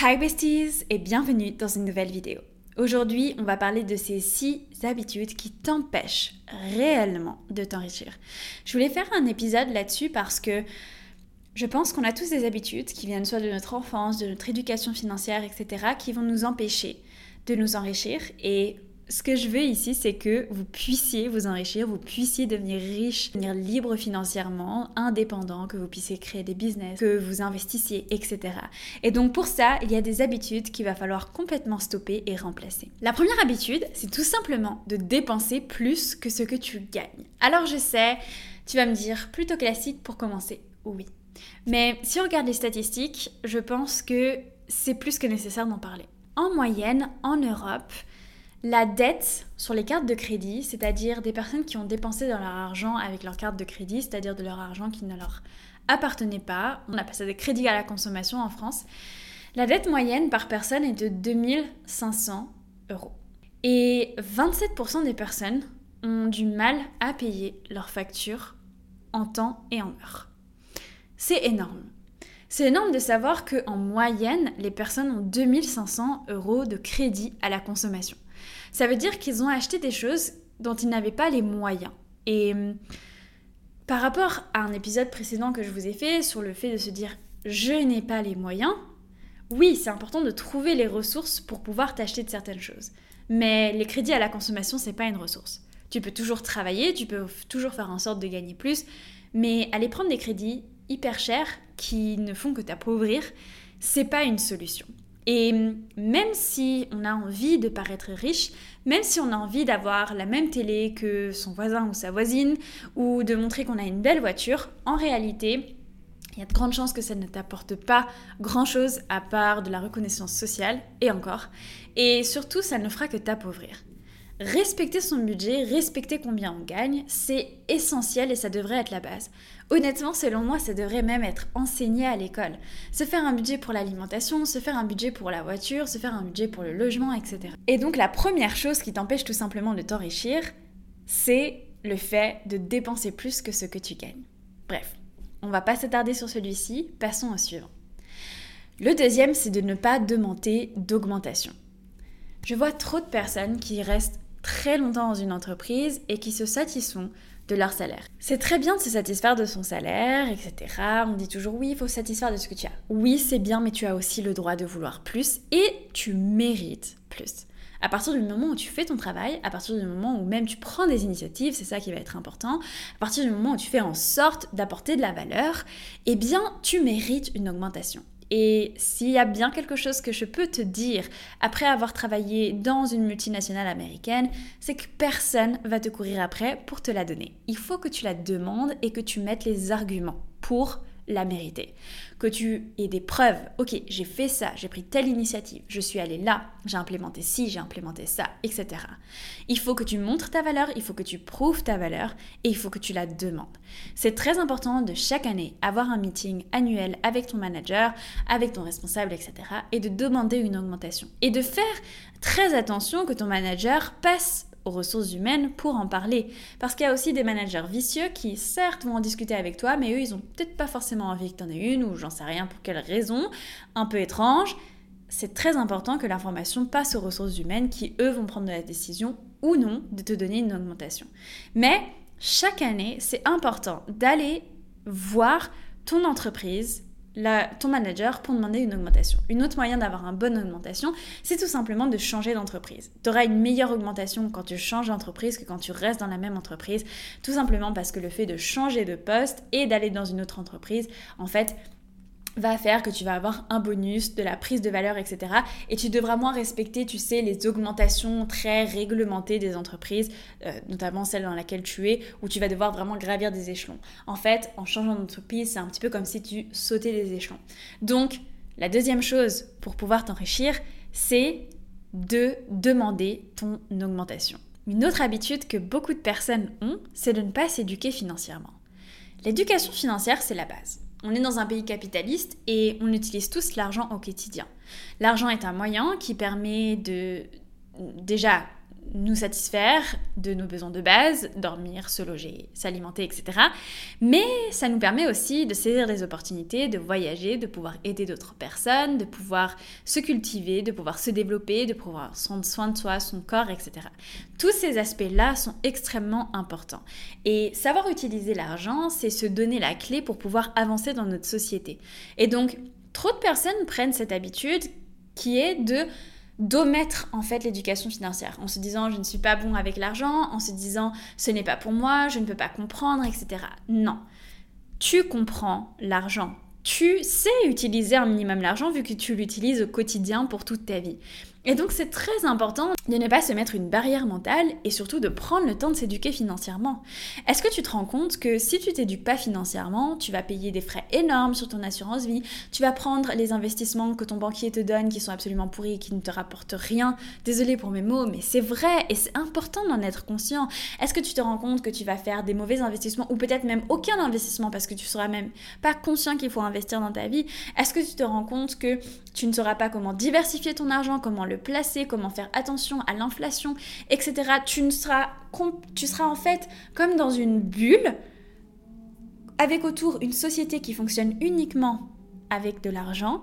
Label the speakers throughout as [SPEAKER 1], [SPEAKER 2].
[SPEAKER 1] Hi besties et bienvenue dans une nouvelle vidéo. Aujourd'hui, on va parler de ces 6 habitudes qui t'empêchent réellement de t'enrichir. Je voulais faire un épisode là-dessus parce que je pense qu'on a tous des habitudes qui viennent soit de notre enfance, de notre éducation financière, etc., qui vont nous empêcher de nous enrichir et ce que je veux ici, c'est que vous puissiez vous enrichir, vous puissiez devenir riche, devenir libre financièrement, indépendant, que vous puissiez créer des business, que vous investissiez, etc. Et donc pour ça, il y a des habitudes qu'il va falloir complètement stopper et remplacer. La première habitude, c'est tout simplement de dépenser plus que ce que tu gagnes. Alors je sais, tu vas me dire, plutôt classique pour commencer. Oui. Mais si on regarde les statistiques, je pense que c'est plus que nécessaire d'en parler. En moyenne, en Europe, la dette sur les cartes de crédit, c'est-à-dire des personnes qui ont dépensé de leur argent avec leur carte de crédit, c'est-à-dire de leur argent qui ne leur appartenait pas, on appelle ça des crédits à la consommation en France, la dette moyenne par personne est de 2500 euros. Et 27% des personnes ont du mal à payer leurs factures en temps et en heure. C'est énorme. C'est énorme de savoir qu'en moyenne, les personnes ont 2500 euros de crédit à la consommation. Ça veut dire qu'ils ont acheté des choses dont ils n'avaient pas les moyens. Et hum, par rapport à un épisode précédent que je vous ai fait sur le fait de se dire je n'ai pas les moyens, oui, c'est important de trouver les ressources pour pouvoir t'acheter de certaines choses. Mais les crédits à la consommation, c'est pas une ressource. Tu peux toujours travailler, tu peux toujours faire en sorte de gagner plus, mais aller prendre des crédits hyper chers qui ne font que t'appauvrir, c'est pas une solution. Et même si on a envie de paraître riche, même si on a envie d'avoir la même télé que son voisin ou sa voisine, ou de montrer qu'on a une belle voiture, en réalité, il y a de grandes chances que ça ne t'apporte pas grand-chose à part de la reconnaissance sociale, et encore. Et surtout, ça ne fera que t'appauvrir. Respecter son budget, respecter combien on gagne, c'est essentiel et ça devrait être la base. Honnêtement, selon moi, ça devrait même être enseigné à l'école. Se faire un budget pour l'alimentation, se faire un budget pour la voiture, se faire un budget pour le logement, etc. Et donc la première chose qui t'empêche tout simplement de t'enrichir, c'est le fait de dépenser plus que ce que tu gagnes. Bref, on va pas s'attarder sur celui-ci, passons au suivant. Le deuxième, c'est de ne pas demander d'augmentation. Je vois trop de personnes qui restent très longtemps dans une entreprise et qui se satisfont de leur salaire. C'est très bien de se satisfaire de son salaire, etc. On dit toujours oui, il faut se satisfaire de ce que tu as. Oui, c'est bien, mais tu as aussi le droit de vouloir plus et tu mérites plus. À partir du moment où tu fais ton travail, à partir du moment où même tu prends des initiatives, c'est ça qui va être important, à partir du moment où tu fais en sorte d'apporter de la valeur, eh bien, tu mérites une augmentation. Et s'il y a bien quelque chose que je peux te dire après avoir travaillé dans une multinationale américaine, c'est que personne va te courir après pour te la donner. Il faut que tu la demandes et que tu mettes les arguments pour la mériter. Que tu aies des preuves. Ok, j'ai fait ça, j'ai pris telle initiative, je suis allé là, j'ai implémenté ci, j'ai implémenté ça, etc. Il faut que tu montres ta valeur, il faut que tu prouves ta valeur et il faut que tu la demandes. C'est très important de chaque année avoir un meeting annuel avec ton manager, avec ton responsable, etc. et de demander une augmentation. Et de faire très attention que ton manager passe ressources humaines pour en parler. Parce qu'il y a aussi des managers vicieux qui, certes, vont en discuter avec toi, mais eux, ils ont peut-être pas forcément envie que tu en aies une, ou j'en sais rien pour quelle raison, un peu étrange. C'est très important que l'information passe aux ressources humaines qui, eux, vont prendre la décision ou non de te donner une augmentation. Mais chaque année, c'est important d'aller voir ton entreprise ton manager pour demander une augmentation. Une autre moyen d'avoir une bonne augmentation, c'est tout simplement de changer d'entreprise. Tu auras une meilleure augmentation quand tu changes d'entreprise que quand tu restes dans la même entreprise, tout simplement parce que le fait de changer de poste et d'aller dans une autre entreprise, en fait, va faire que tu vas avoir un bonus, de la prise de valeur, etc. Et tu devras moins respecter, tu sais, les augmentations très réglementées des entreprises, euh, notamment celle dans laquelle tu es, où tu vas devoir vraiment gravir des échelons. En fait, en changeant d'entreprise, c'est un petit peu comme si tu sautais des échelons. Donc, la deuxième chose pour pouvoir t'enrichir, c'est de demander ton augmentation. Une autre habitude que beaucoup de personnes ont, c'est de ne pas s'éduquer financièrement. L'éducation financière, c'est la base. On est dans un pays capitaliste et on utilise tous l'argent au quotidien. L'argent est un moyen qui permet de déjà nous satisfaire de nos besoins de base, dormir, se loger, s'alimenter, etc. Mais ça nous permet aussi de saisir des opportunités, de voyager, de pouvoir aider d'autres personnes, de pouvoir se cultiver, de pouvoir se développer, de pouvoir prendre soin de soi, son corps, etc. Tous ces aspects-là sont extrêmement importants. Et savoir utiliser l'argent, c'est se donner la clé pour pouvoir avancer dans notre société. Et donc, trop de personnes prennent cette habitude qui est de d'omettre en fait l'éducation financière en se disant je ne suis pas bon avec l'argent, en se disant ce n'est pas pour moi, je ne peux pas comprendre, etc. Non, tu comprends l'argent. Tu sais utiliser un minimum l'argent vu que tu l'utilises au quotidien pour toute ta vie. Et donc c'est très important de ne pas se mettre une barrière mentale et surtout de prendre le temps de s'éduquer financièrement. Est-ce que tu te rends compte que si tu t'éduques pas financièrement, tu vas payer des frais énormes sur ton assurance vie, tu vas prendre les investissements que ton banquier te donne qui sont absolument pourris et qui ne te rapportent rien? Désolé pour mes mots, mais c'est vrai et c'est important d'en être conscient. Est-ce que tu te rends compte que tu vas faire des mauvais investissements ou peut-être même aucun investissement parce que tu seras même pas conscient qu'il faut investir dans ta vie? Est-ce que tu te rends compte que tu ne sauras pas comment diversifier ton argent, comment le placer, comment faire attention à l'inflation, etc. Tu, ne seras, tu seras en fait comme dans une bulle avec autour une société qui fonctionne uniquement avec de l'argent.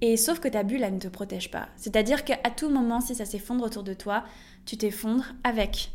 [SPEAKER 1] Et sauf que ta bulle, elle ne te protège pas. C'est-à-dire qu'à tout moment, si ça s'effondre autour de toi, tu t'effondres avec.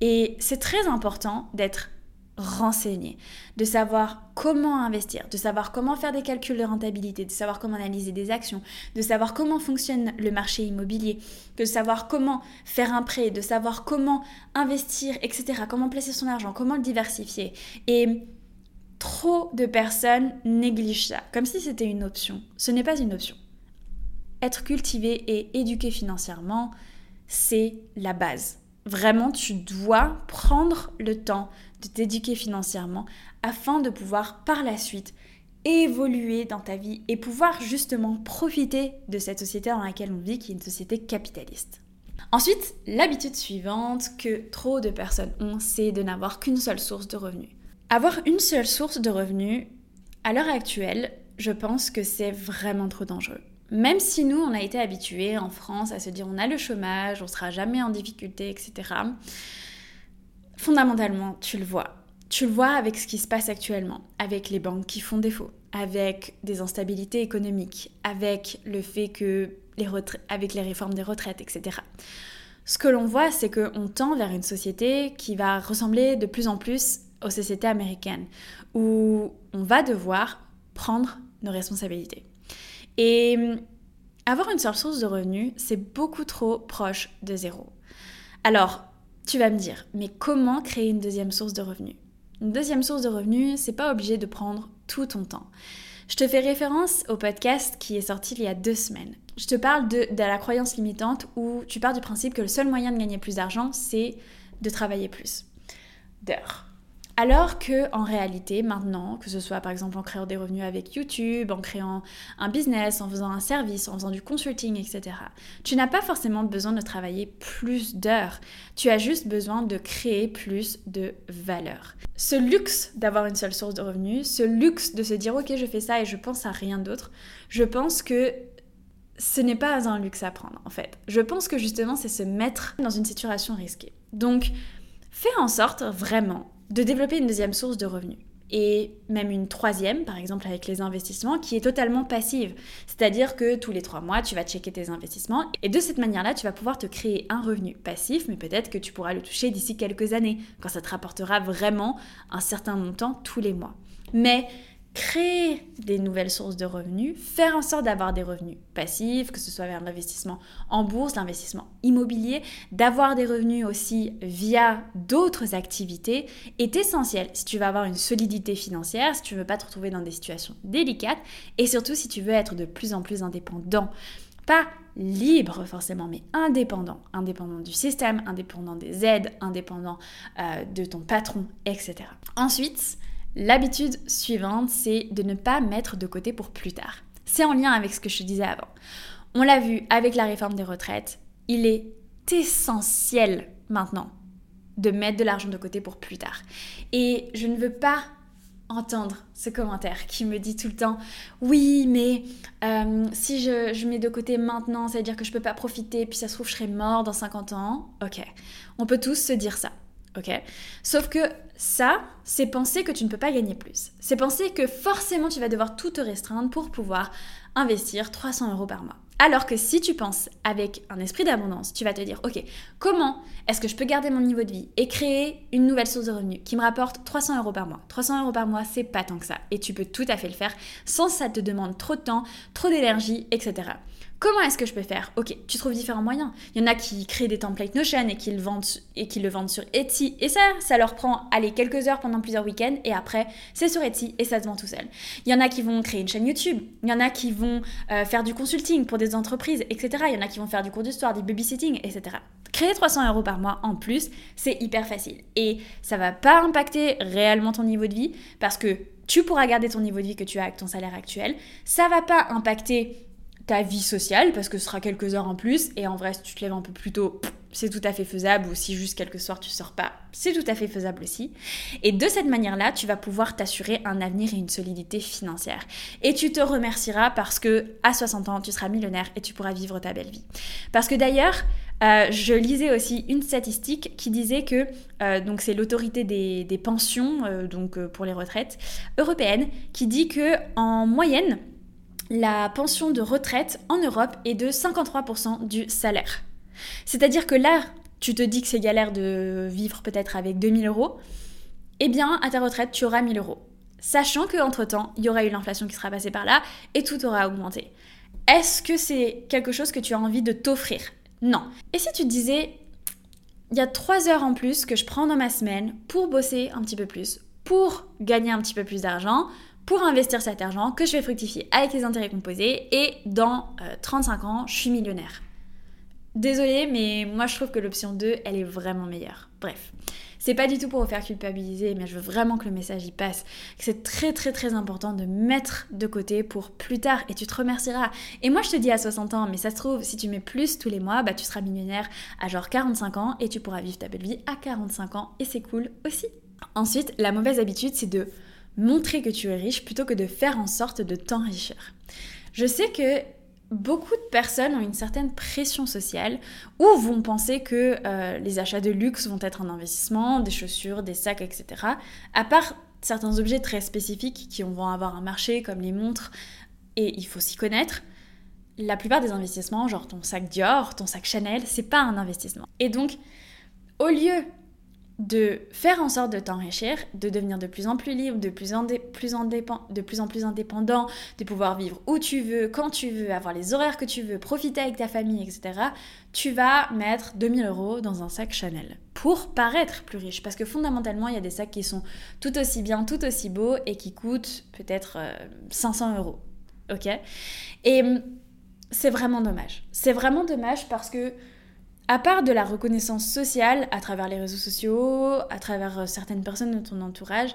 [SPEAKER 1] Et c'est très important d'être renseigner, de savoir comment investir, de savoir comment faire des calculs de rentabilité, de savoir comment analyser des actions, de savoir comment fonctionne le marché immobilier, de savoir comment faire un prêt, de savoir comment investir, etc., comment placer son argent, comment le diversifier. Et trop de personnes négligent ça, comme si c'était une option. Ce n'est pas une option. Être cultivé et éduqué financièrement, c'est la base. Vraiment, tu dois prendre le temps de t'éduquer financièrement afin de pouvoir par la suite évoluer dans ta vie et pouvoir justement profiter de cette société dans laquelle on vit, qui est une société capitaliste. Ensuite, l'habitude suivante que trop de personnes ont, c'est de n'avoir qu'une seule source de revenus. Avoir une seule source de revenus, à l'heure actuelle, je pense que c'est vraiment trop dangereux. Même si nous, on a été habitués en France à se dire on a le chômage, on sera jamais en difficulté, etc fondamentalement, tu le vois. Tu le vois avec ce qui se passe actuellement, avec les banques qui font défaut, avec des instabilités économiques, avec le fait que les avec les réformes des retraites, etc. Ce que l'on voit, c'est qu'on tend vers une société qui va ressembler de plus en plus aux sociétés américaines, où on va devoir prendre nos responsabilités. Et avoir une seule source de revenus, c'est beaucoup trop proche de zéro. Alors, tu vas me dire, mais comment créer une deuxième source de revenus? Une deuxième source de revenus, c'est pas obligé de prendre tout ton temps. Je te fais référence au podcast qui est sorti il y a deux semaines. Je te parle de, de la croyance limitante où tu pars du principe que le seul moyen de gagner plus d'argent, c'est de travailler plus d'heures. Alors que en réalité, maintenant, que ce soit par exemple en créant des revenus avec YouTube, en créant un business, en faisant un service, en faisant du consulting, etc., tu n'as pas forcément besoin de travailler plus d'heures. Tu as juste besoin de créer plus de valeur. Ce luxe d'avoir une seule source de revenus, ce luxe de se dire ok, je fais ça et je pense à rien d'autre, je pense que ce n'est pas un luxe à prendre en fait. Je pense que justement, c'est se mettre dans une situation risquée. Donc, fais en sorte vraiment de développer une deuxième source de revenus. Et même une troisième, par exemple avec les investissements, qui est totalement passive. C'est-à-dire que tous les trois mois, tu vas checker tes investissements et de cette manière-là, tu vas pouvoir te créer un revenu passif, mais peut-être que tu pourras le toucher d'ici quelques années, quand ça te rapportera vraiment un certain montant tous les mois. Mais créer des nouvelles sources de revenus, faire en sorte d'avoir des revenus passifs, que ce soit vers l'investissement en bourse, l'investissement immobilier, d'avoir des revenus aussi via d'autres activités est essentiel si tu veux avoir une solidité financière, si tu ne veux pas te retrouver dans des situations délicates et surtout si tu veux être de plus en plus indépendant. Pas libre forcément, mais indépendant. Indépendant du système, indépendant des aides, indépendant euh, de ton patron, etc. Ensuite, L'habitude suivante, c'est de ne pas mettre de côté pour plus tard. C'est en lien avec ce que je disais avant. On l'a vu avec la réforme des retraites, il est essentiel maintenant de mettre de l'argent de côté pour plus tard. Et je ne veux pas entendre ce commentaire qui me dit tout le temps oui mais euh, si je, mets de côté maintenant ça veut dire que je peux pas profiter puis ça se trouve je serai mort dans 50 ans ok on peut tous se dire ça ok sauf que ça c'est penser que tu ne peux pas gagner plus c'est penser que forcément tu vas devoir tout te restreindre pour pouvoir investir 300 euros par mois alors que si tu penses avec un esprit d'abondance, tu vas te dire, ok, comment est-ce que je peux garder mon niveau de vie et créer une nouvelle source de revenus qui me rapporte 300 euros par mois? 300 euros par mois, c'est pas tant que ça. Et tu peux tout à fait le faire sans que ça te demande trop de temps, trop d'énergie, etc. Comment est-ce que je peux faire? Ok, tu trouves différents moyens. Il y en a qui créent des templates Notion et qui le vendent, et qui le vendent sur Etsy. Et ça, ça leur prend, allez, quelques heures pendant plusieurs week-ends. Et après, c'est sur Etsy et ça se vend tout seul. Il y en a qui vont créer une chaîne YouTube. Il y en a qui vont euh, faire du consulting pour des entreprises, etc. Il y en a qui vont faire du cours d'histoire, du babysitting, etc. Créer 300 euros par mois en plus, c'est hyper facile. Et ça va pas impacter réellement ton niveau de vie parce que tu pourras garder ton niveau de vie que tu as avec ton salaire actuel. Ça va pas impacter ta vie sociale, parce que ce sera quelques heures en plus, et en vrai, si tu te lèves un peu plus tôt, c'est tout à fait faisable, ou si juste quelques soirs tu sors pas, c'est tout à fait faisable aussi. Et de cette manière-là, tu vas pouvoir t'assurer un avenir et une solidité financière. Et tu te remercieras parce que à 60 ans, tu seras millionnaire et tu pourras vivre ta belle vie. Parce que d'ailleurs, euh, je lisais aussi une statistique qui disait que, euh, donc c'est l'autorité des, pensions, euh, donc pour les retraites européennes, qui dit que en moyenne, la pension de retraite en Europe est de 53% du salaire. C'est-à-dire que là, tu te dis que c'est galère de vivre peut-être avec 2000 euros, eh bien, à ta retraite, tu auras 1000 euros. Sachant qu'entre-temps, il y aura eu l'inflation qui sera passée par là et tout aura augmenté. Est-ce que c'est quelque chose que tu as envie de t'offrir? Non. Et si tu te disais, il y a 3 heures en plus que je prends dans ma semaine pour bosser un petit peu plus, pour gagner un petit peu plus d'argent, pour investir cet argent que je vais fructifier avec les intérêts composés et dans 35 euh, ans, je suis millionnaire. Désolée, mais moi je trouve que l'option 2, elle est vraiment meilleure. Bref, c'est pas du tout pour vous faire culpabiliser, mais je veux vraiment que le message y passe. C'est très très très important de mettre de côté pour plus tard et tu te remercieras. Et moi je te dis à 60 ans, mais ça se trouve, si tu mets plus tous les mois, bah tu seras millionnaire à genre 45 ans et tu pourras vivre ta belle vie à 45 ans et c'est cool aussi. Ensuite, la mauvaise habitude, c'est de montrer que tu es riche plutôt que de faire en sorte de t'enrichir. Je sais que beaucoup de personnes ont une certaine pression sociale ou vont penser que euh, les achats de luxe vont être un investissement, des chaussures, des sacs, etc. À part certains objets très spécifiques qui vont avoir un marché comme les montres et il faut s'y connaître, la plupart des investissements, genre ton sac Dior, ton sac Chanel, c'est pas un investissement. Et donc, au lieu de faire en sorte de t'enrichir, de devenir de plus en plus libre, de plus en, plus indépendant, de pouvoir vivre où tu veux, quand tu veux, avoir les horaires que tu veux, profiter avec ta famille, etc., tu vas mettre 2000 euros dans un sac Chanel pour paraître plus riche. Parce que fondamentalement, il y a des sacs qui sont tout aussi bien, tout aussi beaux et qui coûtent peut-être 500 euh, euros. Ok? Et hum, c'est vraiment dommage. C'est vraiment dommage parce que à part de la reconnaissance sociale à travers les réseaux sociaux, à travers euh, certaines personnes de ton entourage,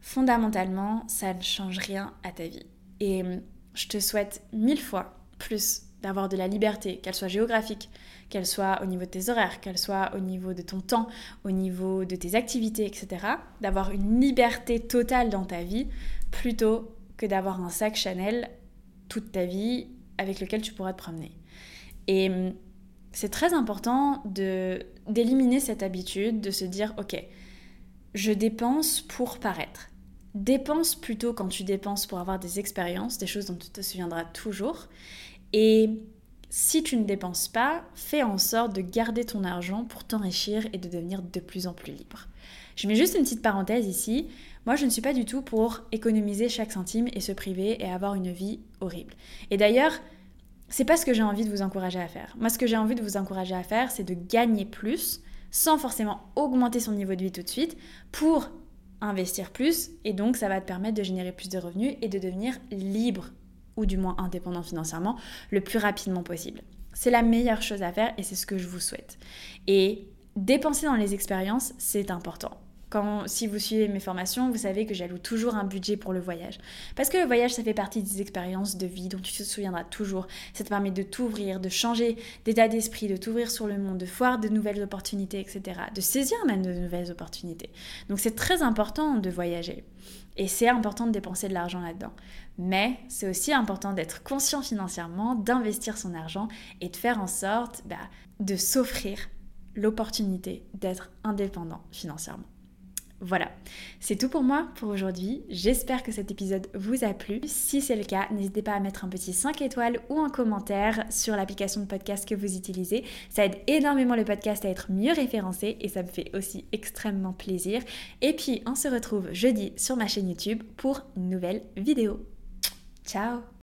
[SPEAKER 1] fondamentalement, ça ne change rien à ta vie. Et hum, je te souhaite mille fois plus d'avoir de la liberté, qu'elle soit géographique, qu'elle soit au niveau de tes horaires, qu'elle soit au niveau de ton temps, au niveau de tes activités, etc. D'avoir une liberté totale dans ta vie plutôt que d'avoir un sac Chanel toute ta vie avec lequel tu pourras te promener. Et hum, c'est très important d'éliminer cette habitude de se dire ok je dépense pour paraître. Dépense plutôt quand tu dépenses pour avoir des expériences des choses dont tu te souviendras toujours. Et si tu ne dépenses pas fais en sorte de garder ton argent pour t'enrichir et de devenir de plus en plus libre. Je mets juste une petite parenthèse ici. Moi je ne suis pas du tout pour économiser chaque centime et se priver et avoir une vie horrible. Et d'ailleurs c'est pas ce que j'ai envie de vous encourager à faire. Moi, ce que j'ai envie de vous encourager à faire, c'est de gagner plus sans forcément augmenter son niveau de vie tout de suite pour investir plus et donc ça va te permettre de générer plus de revenus et de devenir libre ou du moins indépendant financièrement le plus rapidement possible. C'est la meilleure chose à faire et c'est ce que je vous souhaite. Et dépenser dans les expériences, c'est important Si vous suivez mes formations, vous savez que j'alloue toujours un budget pour le voyage. Parce que le voyage, ça fait partie des expériences de vie dont tu te souviendras toujours. Ça te permet de t'ouvrir, de changer d'état d'esprit, de t'ouvrir sur le monde, de voir de nouvelles opportunités, etc. De saisir même de nouvelles opportunités. Donc c'est très important de voyager. Et c'est important de dépenser de l'argent là-dedans. Mais c'est aussi important d'être conscient financièrement, d'investir son argent et de faire en sorte bah, de s'offrir l'opportunité d'être indépendant financièrement. Voilà, c'est tout pour moi pour aujourd'hui. J'espère que cet épisode vous a plu. Si c'est le cas, n'hésitez pas à mettre un petit 5 étoiles ou un commentaire sur l'application de podcast que vous utilisez. Ça aide énormément le podcast à être mieux référencé et ça me fait aussi extrêmement plaisir. Et puis, on se retrouve jeudi sur ma chaîne YouTube pour une nouvelle vidéo. Ciao